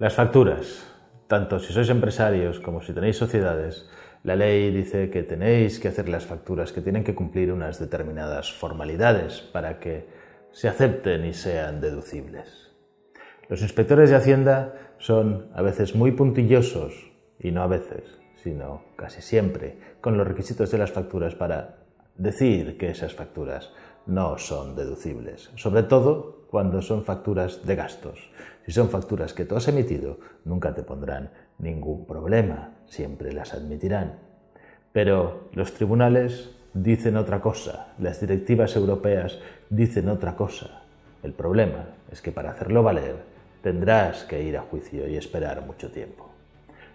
Las facturas, tanto si sois empresarios como si tenéis sociedades, la ley dice que tenéis que hacer las facturas, que tienen que cumplir unas determinadas formalidades para que se acepten y sean deducibles. Los inspectores de Hacienda son a veces muy puntillosos, y no a veces, sino casi siempre, con los requisitos de las facturas para decir que esas facturas no son deducibles, sobre todo cuando son facturas de gastos. Si son facturas que tú has emitido, nunca te pondrán ningún problema, siempre las admitirán. Pero los tribunales dicen otra cosa, las directivas europeas dicen otra cosa. El problema es que para hacerlo valer tendrás que ir a juicio y esperar mucho tiempo.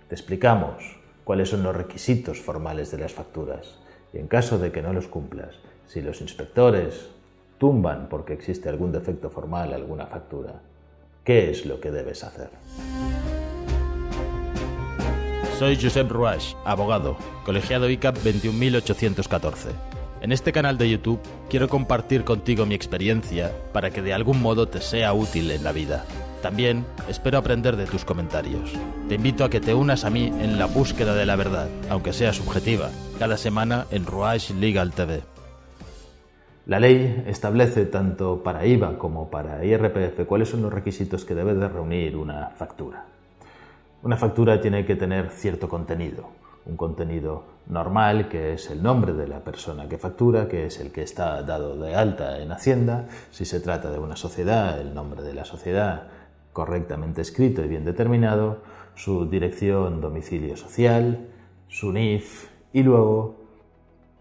Te explicamos cuáles son los requisitos formales de las facturas y en caso de que no los cumplas, si los inspectores tumban porque existe algún defecto formal, alguna factura, ¿qué es lo que debes hacer? Soy Josep Ruach, abogado, colegiado ICAP 21814. En este canal de YouTube quiero compartir contigo mi experiencia para que de algún modo te sea útil en la vida. También espero aprender de tus comentarios. Te invito a que te unas a mí en la búsqueda de la verdad, aunque sea subjetiva, cada semana en Ruach Legal TV. La ley establece tanto para IVA como para IRPF cuáles son los requisitos que debe de reunir una factura. Una factura tiene que tener cierto contenido, un contenido normal, que es el nombre de la persona que factura, que es el que está dado de alta en Hacienda, si se trata de una sociedad, el nombre de la sociedad, correctamente escrito y bien determinado, su dirección, domicilio social, su NIF y luego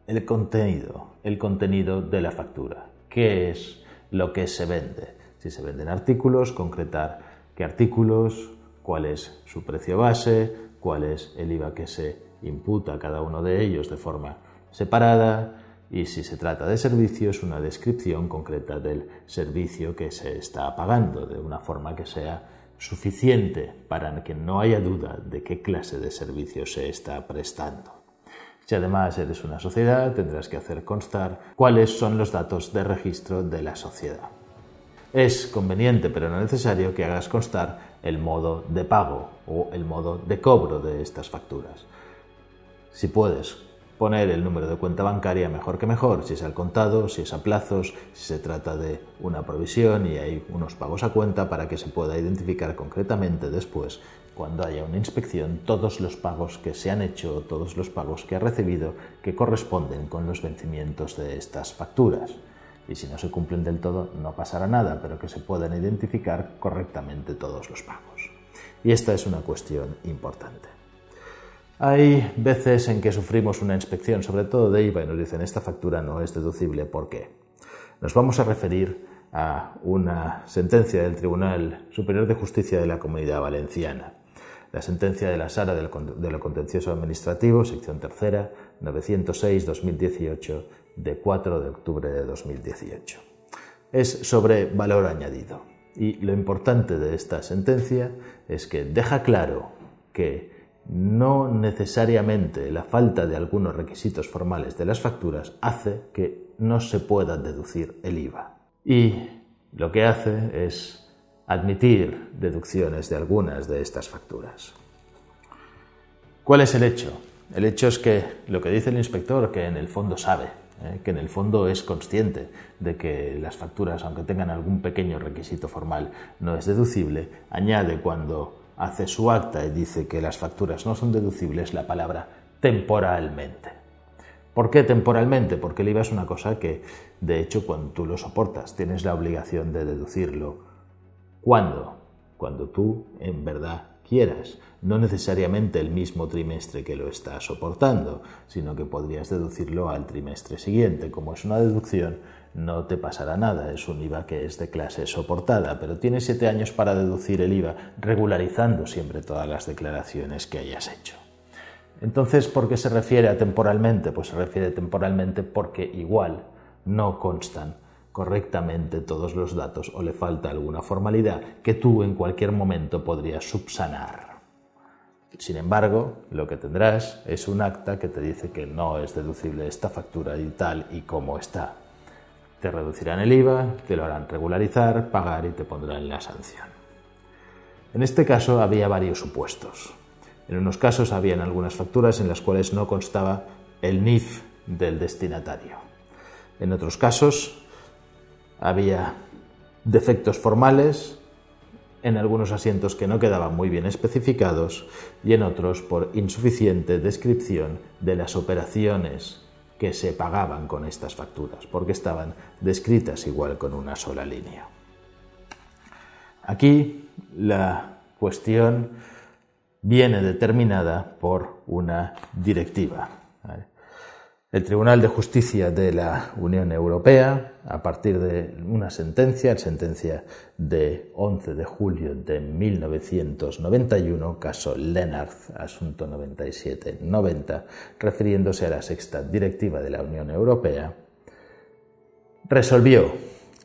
el contenido, el contenido de la factura. ¿Qué es lo que se vende? Si se venden artículos, concretar qué artículos, cuál es su precio base, cuál es el IVA que se imputa a cada uno de ellos de forma separada, y si se trata de servicios, una descripción concreta del servicio que se está pagando, de una forma que sea suficiente para que no haya duda de qué clase de servicio se está prestando. Si además eres una sociedad, tendrás que hacer constar cuáles son los datos de registro de la sociedad. Es conveniente, pero no necesario, que hagas constar el modo de pago o el modo de cobro de estas facturas. Si puedes poner el número de cuenta bancaria mejor que mejor, si es al contado, si es a plazos, si se trata de una provisión y hay unos pagos a cuenta para que se pueda identificar concretamente después, cuando haya una inspección, todos los pagos que se han hecho, todos los pagos que ha recibido que corresponden con los vencimientos de estas facturas. Y si no se cumplen del todo, no pasará nada, pero que se puedan identificar correctamente todos los pagos. Y esta es una cuestión importante. Hay veces en que sufrimos una inspección, sobre todo de IVA, y nos dicen esta factura no es deducible. ¿Por qué? Nos vamos a referir a una sentencia del Tribunal Superior de Justicia de la Comunidad Valenciana. La sentencia de la Sala de lo Contencioso Administrativo, sección tercera, 906-2018, de 4 de octubre de 2018. Es sobre valor añadido. Y lo importante de esta sentencia es que deja claro que no necesariamente la falta de algunos requisitos formales de las facturas hace que no se pueda deducir el IVA. Y lo que hace es admitir deducciones de algunas de estas facturas. ¿Cuál es el hecho? El hecho es que lo que dice el inspector, que en el fondo sabe, ¿eh? que en el fondo es consciente de que las facturas, aunque tengan algún pequeño requisito formal, no es deducible, añade cuando hace su acta y dice que las facturas no son deducibles la palabra temporalmente. ¿Por qué temporalmente? Porque el IVA es una cosa que, de hecho, cuando tú lo soportas, tienes la obligación de deducirlo. ¿Cuándo? Cuando tú, en verdad, quieras, no necesariamente el mismo trimestre que lo estás soportando, sino que podrías deducirlo al trimestre siguiente. Como es una deducción, no te pasará nada, es un IVA que es de clase soportada, pero tienes siete años para deducir el IVA, regularizando siempre todas las declaraciones que hayas hecho. Entonces, ¿por qué se refiere a temporalmente? Pues se refiere temporalmente porque igual no constan correctamente todos los datos o le falta alguna formalidad que tú en cualquier momento podrías subsanar. Sin embargo, lo que tendrás es un acta que te dice que no es deducible esta factura y tal y como está. Te reducirán el IVA, te lo harán regularizar, pagar y te pondrán la sanción. En este caso había varios supuestos. En unos casos habían algunas facturas en las cuales no constaba el NIF del destinatario. En otros casos había defectos formales, en algunos asientos que no quedaban muy bien especificados y en otros por insuficiente descripción de las operaciones que se pagaban con estas facturas, porque estaban descritas igual con una sola línea. Aquí la cuestión viene determinada por una directiva. El Tribunal de Justicia de la Unión Europea, a partir de una sentencia, la sentencia de 11 de julio de 1991, caso Lennart, asunto 97-90, refiriéndose a la sexta directiva de la Unión Europea, resolvió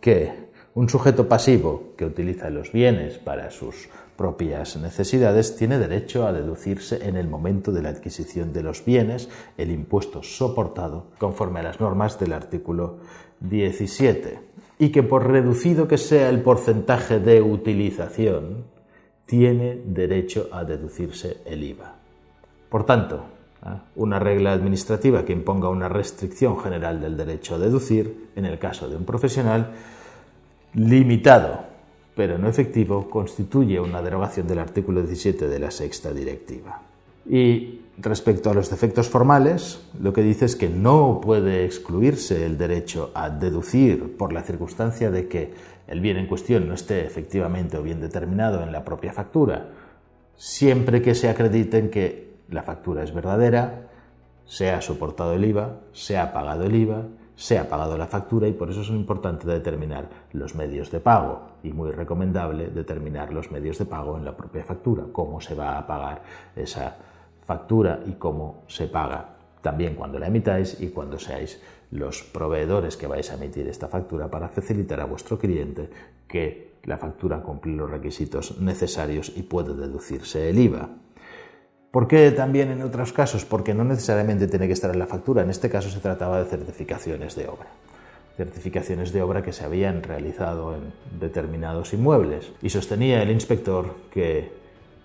que un sujeto pasivo que utiliza los bienes para sus propias necesidades, tiene derecho a deducirse en el momento de la adquisición de los bienes el impuesto soportado conforme a las normas del artículo 17 y que por reducido que sea el porcentaje de utilización, tiene derecho a deducirse el IVA. Por tanto, ¿ah? una regla administrativa que imponga una restricción general del derecho a deducir, en el caso de un profesional, limitado pero no efectivo, constituye una derogación del artículo 17 de la sexta directiva. Y respecto a los defectos formales, lo que dice es que no puede excluirse el derecho a deducir por la circunstancia de que el bien en cuestión no esté efectivamente o bien determinado en la propia factura, siempre que se acrediten que la factura es verdadera, se ha soportado el IVA, se ha pagado el IVA se ha pagado la factura y por eso es importante determinar los medios de pago y muy recomendable determinar los medios de pago en la propia factura, cómo se va a pagar esa factura y cómo se paga también cuando la emitáis y cuando seáis los proveedores que vais a emitir esta factura para facilitar a vuestro cliente que la factura cumple los requisitos necesarios y puede deducirse el IVA. ¿Por qué también en otros casos? Porque no necesariamente tiene que estar en la factura. En este caso se trataba de certificaciones de obra. Certificaciones de obra que se habían realizado en determinados inmuebles. Y sostenía el inspector que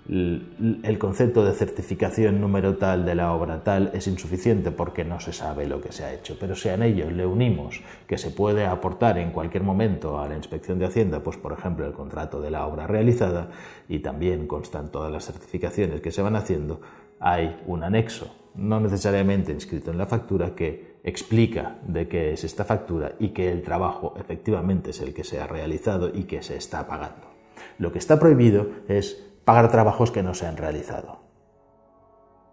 el concepto de certificación número tal de la obra tal es insuficiente porque no se sabe lo que se ha hecho. Pero si a ello le unimos que se puede aportar en cualquier momento a la inspección de Hacienda, pues por ejemplo el contrato de la obra realizada y también constan todas las certificaciones que se van haciendo, hay un anexo, no necesariamente inscrito en la factura, que explica de qué es esta factura y que el trabajo efectivamente es el que se ha realizado y que se está pagando. Lo que está prohibido es pagar trabajos que no se han realizado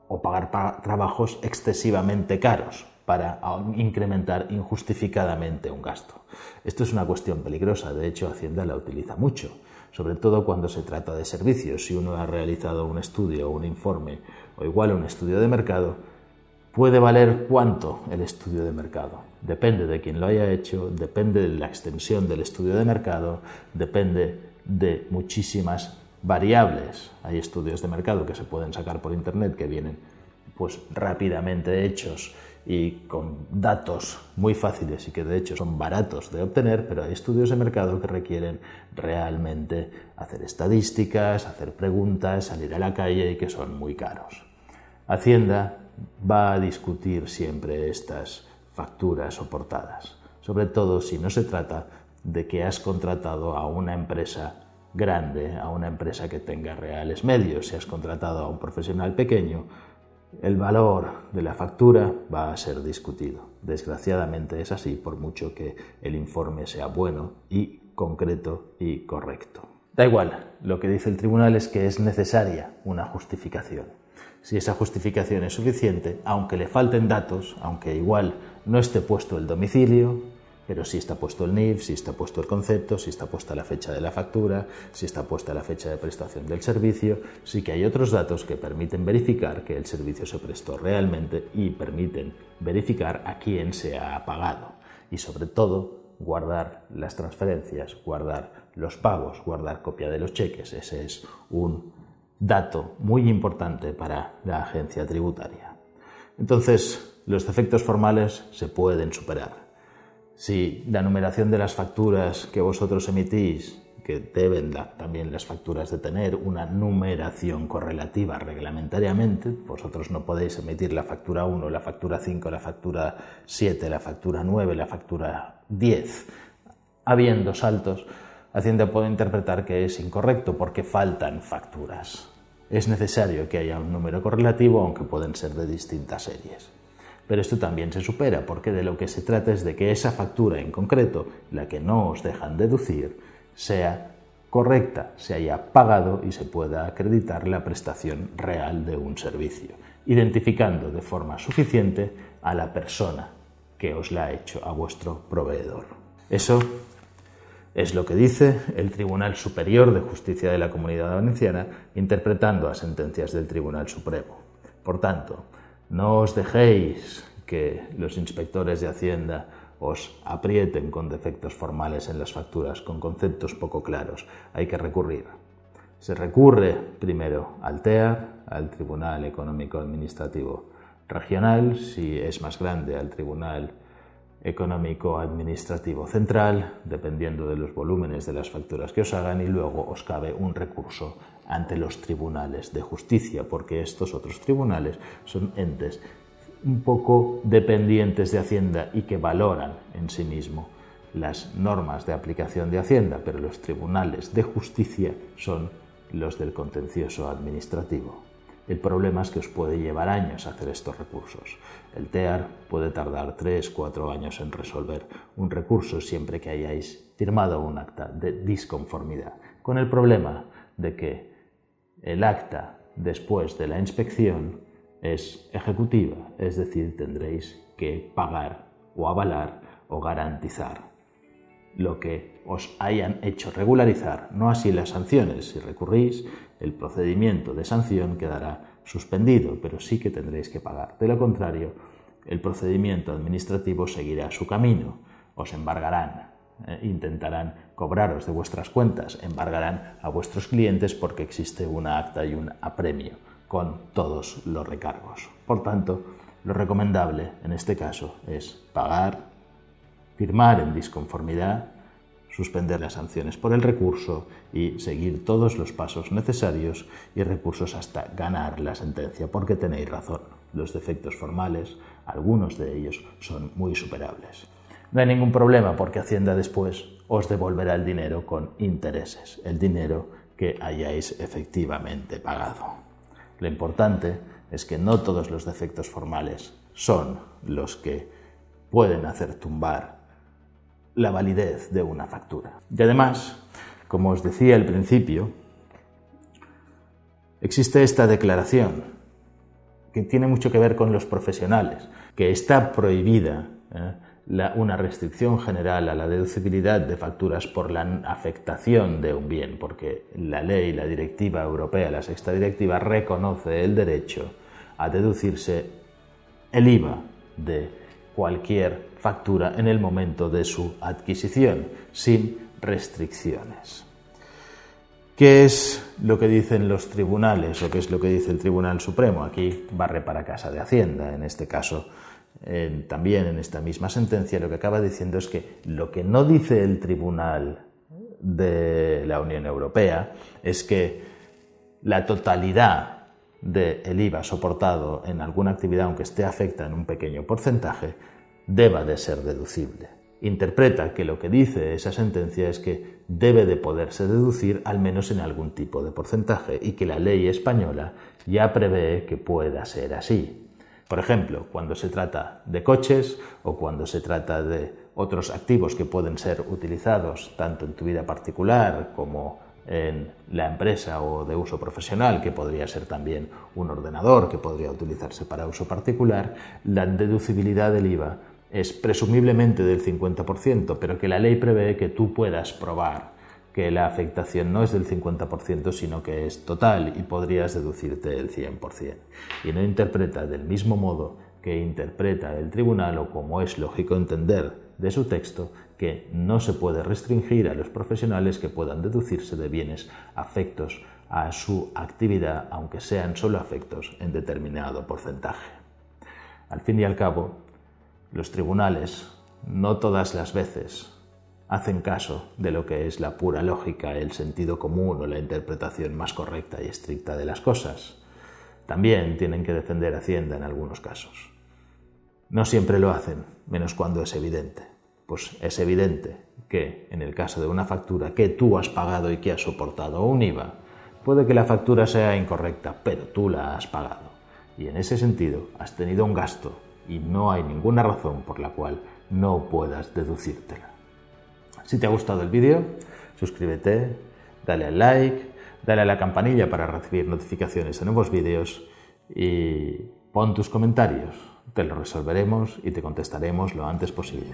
o pagar trabajos excesivamente caros para incrementar injustificadamente un gasto. Esto es una cuestión peligrosa, de hecho Hacienda la utiliza mucho, sobre todo cuando se trata de servicios. Si uno ha realizado un estudio o un informe o igual un estudio de mercado, puede valer cuánto el estudio de mercado. Depende de quién lo haya hecho, depende de la extensión del estudio de mercado, depende de muchísimas variables. Hay estudios de mercado que se pueden sacar por internet que vienen pues rápidamente hechos y con datos muy fáciles y que de hecho son baratos de obtener, pero hay estudios de mercado que requieren realmente hacer estadísticas, hacer preguntas, salir a la calle y que son muy caros. Hacienda va a discutir siempre estas facturas soportadas, sobre todo si no se trata de que has contratado a una empresa grande a una empresa que tenga reales medios. Si has contratado a un profesional pequeño, el valor de la factura va a ser discutido. Desgraciadamente es así, por mucho que el informe sea bueno y concreto y correcto. Da igual, lo que dice el tribunal es que es necesaria una justificación. Si esa justificación es suficiente, aunque le falten datos, aunque igual no esté puesto el domicilio, pero si está puesto el NIF, si está puesto el concepto, si está puesta la fecha de la factura, si está puesta la fecha de prestación del servicio, sí que hay otros datos que permiten verificar que el servicio se prestó realmente y permiten verificar a quién se ha pagado. Y sobre todo, guardar las transferencias, guardar los pagos, guardar copia de los cheques. Ese es un dato muy importante para la agencia tributaria. Entonces, los defectos formales se pueden superar si la numeración de las facturas que vosotros emitís que deben también las facturas de tener una numeración correlativa reglamentariamente. Vosotros no podéis emitir la factura 1, la factura 5, la factura 7, la factura 9, la factura 10, habiendo saltos. Hacienda puede interpretar que es incorrecto porque faltan facturas. Es necesario que haya un número correlativo, aunque pueden ser de distintas series. Pero esto también se supera porque de lo que se trata es de que esa factura en concreto, la que no os dejan deducir, sea correcta, se haya pagado y se pueda acreditar la prestación real de un servicio, identificando de forma suficiente a la persona que os la ha hecho, a vuestro proveedor. Eso es lo que dice el Tribunal Superior de Justicia de la Comunidad Valenciana interpretando a sentencias del Tribunal Supremo. Por tanto, no os dejéis que los inspectores de Hacienda os aprieten con defectos formales en las facturas, con conceptos poco claros. Hay que recurrir. Se recurre primero al TEAR, al Tribunal Económico Administrativo Regional, si es más grande, al Tribunal Económico Administrativo Central, dependiendo de los volúmenes de las facturas que os hagan, y luego os cabe un recurso ante los tribunales de justicia, porque estos otros tribunales son entes un poco dependientes de Hacienda y que valoran en sí mismo las normas de aplicación de Hacienda, pero los tribunales de justicia son los del contencioso administrativo. El problema es que os puede llevar años hacer estos recursos. El TEAR puede tardar 3, 4 años en resolver un recurso siempre que hayáis firmado un acta de disconformidad, con el problema de que el acta después de la inspección es ejecutiva, es decir, tendréis que pagar o avalar o garantizar lo que os hayan hecho regularizar, no así las sanciones. Si recurrís, el procedimiento de sanción quedará suspendido, pero sí que tendréis que pagar. De lo contrario, el procedimiento administrativo seguirá su camino. Os embargarán, eh, intentarán cobraros de vuestras cuentas, embargarán a vuestros clientes porque existe una acta y un apremio con todos los recargos. Por tanto, lo recomendable en este caso es pagar, firmar en disconformidad, suspender las sanciones por el recurso y seguir todos los pasos necesarios y recursos hasta ganar la sentencia, porque tenéis razón, los defectos formales, algunos de ellos son muy superables. No hay ningún problema porque Hacienda después os devolverá el dinero con intereses, el dinero que hayáis efectivamente pagado. Lo importante es que no todos los defectos formales son los que pueden hacer tumbar la validez de una factura. Y además, como os decía al principio, existe esta declaración que tiene mucho que ver con los profesionales, que está prohibida ¿eh? una restricción general a la deducibilidad de facturas por la afectación de un bien, porque la ley, la directiva europea, la sexta directiva, reconoce el derecho a deducirse el IVA de cualquier factura en el momento de su adquisición, sin restricciones. ¿Qué es lo que dicen los tribunales o qué es lo que dice el Tribunal Supremo? Aquí barre para casa de Hacienda, en este caso también en esta misma sentencia lo que acaba diciendo es que lo que no dice el Tribunal de la Unión Europea es que la totalidad del IVA soportado en alguna actividad, aunque esté afecta en un pequeño porcentaje, deba de ser deducible. Interpreta que lo que dice esa sentencia es que debe de poderse deducir al menos en algún tipo de porcentaje y que la ley española ya prevé que pueda ser así. Por ejemplo, cuando se trata de coches o cuando se trata de otros activos que pueden ser utilizados tanto en tu vida particular como en la empresa o de uso profesional, que podría ser también un ordenador que podría utilizarse para uso particular, la deducibilidad del IVA es presumiblemente del 50%, pero que la ley prevé que tú puedas probar que la afectación no es del 50%, sino que es total y podrías deducirte el 100%. Y no interpreta del mismo modo que interpreta el tribunal o como es lógico entender de su texto que no se puede restringir a los profesionales que puedan deducirse de bienes afectos a su actividad, aunque sean solo afectos en determinado porcentaje. Al fin y al cabo, los tribunales no todas las veces hacen caso de lo que es la pura lógica, el sentido común o la interpretación más correcta y estricta de las cosas. También tienen que defender Hacienda en algunos casos. No siempre lo hacen, menos cuando es evidente. Pues es evidente que en el caso de una factura que tú has pagado y que has soportado un IVA, puede que la factura sea incorrecta, pero tú la has pagado. Y en ese sentido has tenido un gasto y no hay ninguna razón por la cual no puedas deducírtela. Si te ha gustado el vídeo, suscríbete, dale al like, dale a la campanilla para recibir notificaciones de nuevos vídeos y pon tus comentarios. Te los resolveremos y te contestaremos lo antes posible.